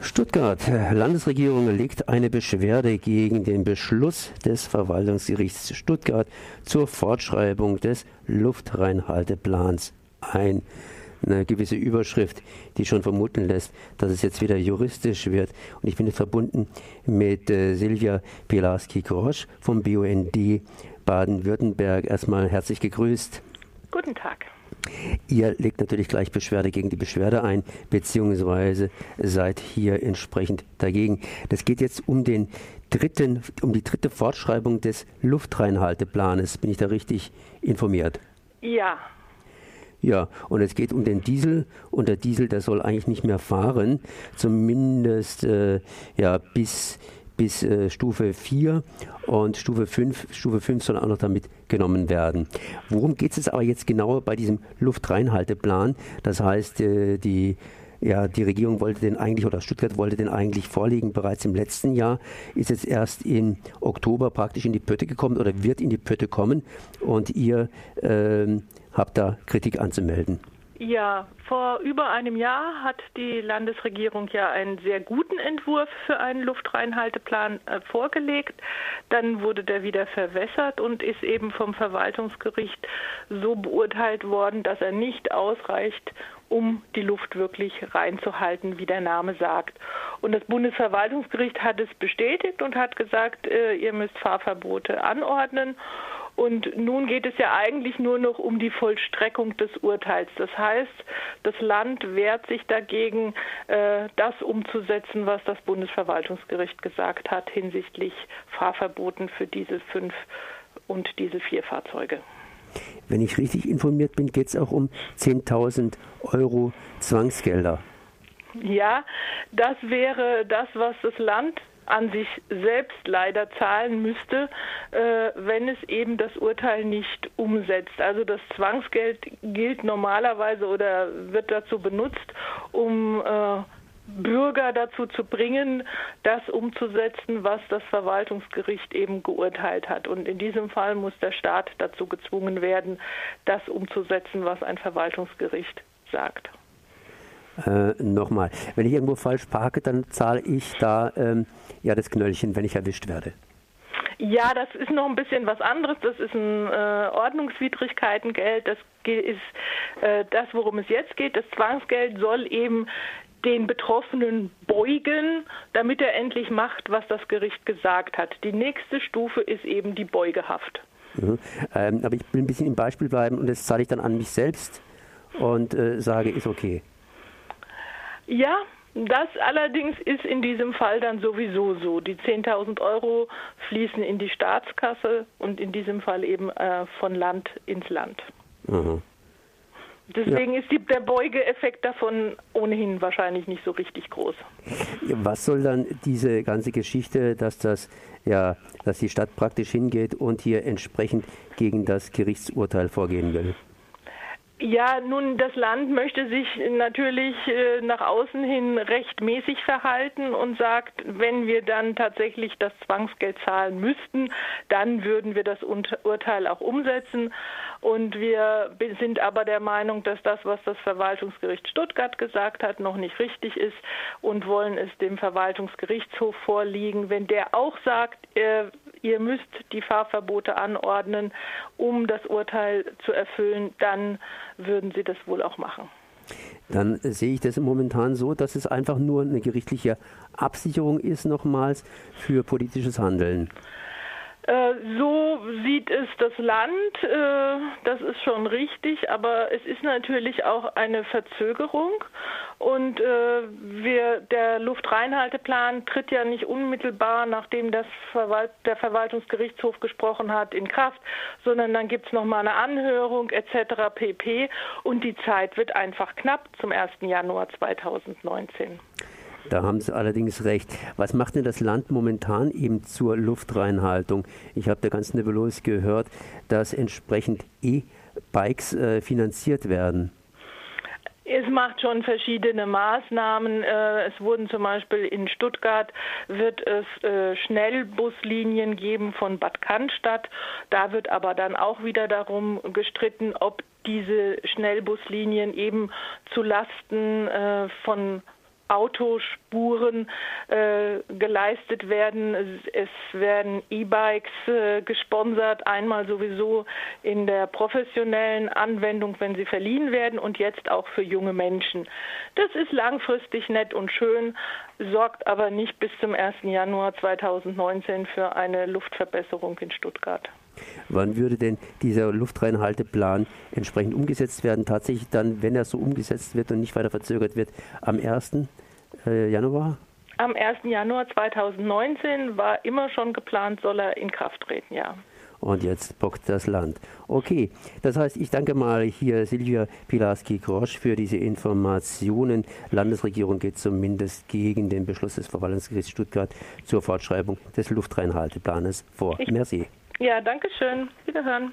Stuttgart. Landesregierung legt eine Beschwerde gegen den Beschluss des Verwaltungsgerichts Stuttgart zur Fortschreibung des Luftreinhalteplans ein. Eine gewisse Überschrift, die schon vermuten lässt, dass es jetzt wieder juristisch wird. Und ich bin jetzt verbunden mit äh, Silvia Pilarski-Grosch vom BUND Baden-Württemberg. Erstmal herzlich gegrüßt. Guten Tag. Ihr legt natürlich gleich Beschwerde gegen die Beschwerde ein, beziehungsweise seid hier entsprechend dagegen. Das geht jetzt um den dritten, um die dritte Fortschreibung des Luftreinhalteplanes. Bin ich da richtig informiert? Ja. Ja, und es geht um den Diesel und der Diesel, der soll eigentlich nicht mehr fahren, zumindest äh, ja bis bis äh, Stufe 4 und Stufe 5, Stufe 5 soll auch noch damit genommen werden. Worum geht es aber jetzt genauer bei diesem Luftreinhalteplan? Das heißt, äh, die ja, die Regierung wollte den eigentlich oder Stuttgart wollte den eigentlich vorlegen bereits im letzten Jahr, ist jetzt erst im Oktober praktisch in die Pötte gekommen oder wird in die Pötte kommen und ihr äh, habt da Kritik anzumelden. Ja, vor über einem Jahr hat die Landesregierung ja einen sehr guten Entwurf für einen Luftreinhalteplan äh, vorgelegt. Dann wurde der wieder verwässert und ist eben vom Verwaltungsgericht so beurteilt worden, dass er nicht ausreicht, um die Luft wirklich reinzuhalten, wie der Name sagt. Und das Bundesverwaltungsgericht hat es bestätigt und hat gesagt, äh, ihr müsst Fahrverbote anordnen. Und nun geht es ja eigentlich nur noch um die Vollstreckung des Urteils. Das heißt, das Land wehrt sich dagegen, äh, das umzusetzen, was das Bundesverwaltungsgericht gesagt hat hinsichtlich Fahrverboten für Diesel 5 und Diesel 4 Fahrzeuge. Wenn ich richtig informiert bin, geht es auch um 10.000 Euro Zwangsgelder. Ja, das wäre das, was das Land an sich selbst leider zahlen müsste, äh, wenn es eben das Urteil nicht umsetzt. Also das Zwangsgeld gilt normalerweise oder wird dazu benutzt, um äh, Bürger dazu zu bringen, das umzusetzen, was das Verwaltungsgericht eben geurteilt hat. Und in diesem Fall muss der Staat dazu gezwungen werden, das umzusetzen, was ein Verwaltungsgericht sagt. Äh, Nochmal, wenn ich irgendwo falsch parke, dann zahle ich da ähm, ja das Knöllchen, wenn ich erwischt werde. Ja, das ist noch ein bisschen was anderes. Das ist ein äh, Ordnungswidrigkeitengeld. Das ist äh, das, worum es jetzt geht. Das Zwangsgeld soll eben den Betroffenen beugen, damit er endlich macht, was das Gericht gesagt hat. Die nächste Stufe ist eben die Beugehaft. Mhm. Ähm, aber ich will ein bisschen im Beispiel bleiben und das zahle ich dann an mich selbst und äh, sage, ist okay. Ja, das allerdings ist in diesem Fall dann sowieso so. Die 10.000 Euro fließen in die Staatskasse und in diesem Fall eben äh, von Land ins Land. Mhm. Deswegen ja. ist die, der Beugeeffekt davon ohnehin wahrscheinlich nicht so richtig groß. Was soll dann diese ganze Geschichte, dass das ja, dass die Stadt praktisch hingeht und hier entsprechend gegen das Gerichtsurteil vorgehen will? Ja, nun, das Land möchte sich natürlich äh, nach außen hin rechtmäßig verhalten und sagt, wenn wir dann tatsächlich das Zwangsgeld zahlen müssten, dann würden wir das Urteil auch umsetzen. Und wir sind aber der Meinung, dass das, was das Verwaltungsgericht Stuttgart gesagt hat, noch nicht richtig ist und wollen es dem Verwaltungsgerichtshof vorliegen. Wenn der auch sagt, äh, ihr müsst die Fahrverbote anordnen, um das Urteil zu erfüllen, dann würden sie das wohl auch machen. Dann sehe ich das momentan so, dass es einfach nur eine gerichtliche Absicherung ist, nochmals für politisches Handeln. Äh, so sieht es das Land, äh, das ist schon richtig, aber es ist natürlich auch eine Verzögerung und äh, wir, der Luftreinhalteplan tritt ja nicht unmittelbar, nachdem das Verwalt, der Verwaltungsgerichtshof gesprochen hat, in Kraft, sondern dann gibt es nochmal eine Anhörung etc. pp. Und die Zeit wird einfach knapp zum 1. Januar 2019. Da haben Sie allerdings recht. Was macht denn das Land momentan eben zur Luftreinhaltung? Ich habe da ganz nebulos gehört, dass entsprechend E-Bikes äh, finanziert werden. Es macht schon verschiedene Maßnahmen. Äh, es wurden zum Beispiel in Stuttgart wird es äh, Schnellbuslinien geben von Bad Cannstatt. Da wird aber dann auch wieder darum gestritten, ob diese Schnellbuslinien eben zu Lasten äh, von Autospuren äh, geleistet werden. Es werden E-Bikes äh, gesponsert, einmal sowieso in der professionellen Anwendung, wenn sie verliehen werden und jetzt auch für junge Menschen. Das ist langfristig nett und schön, sorgt aber nicht bis zum 1. Januar 2019 für eine Luftverbesserung in Stuttgart. Wann würde denn dieser Luftreinhalteplan entsprechend umgesetzt werden? Tatsächlich dann, wenn er so umgesetzt wird und nicht weiter verzögert wird, am 1. Äh, Januar? Am 1. Januar 2019 war immer schon geplant, soll er in Kraft treten, ja. Und jetzt bockt das Land. Okay, das heißt, ich danke mal hier Silvia Pilarski-Grosch für diese Informationen. Landesregierung geht zumindest gegen den Beschluss des Verwaltungsgerichts Stuttgart zur Fortschreibung des Luftreinhalteplanes vor. Ich, Merci. Ja, danke schön. Wiederhören.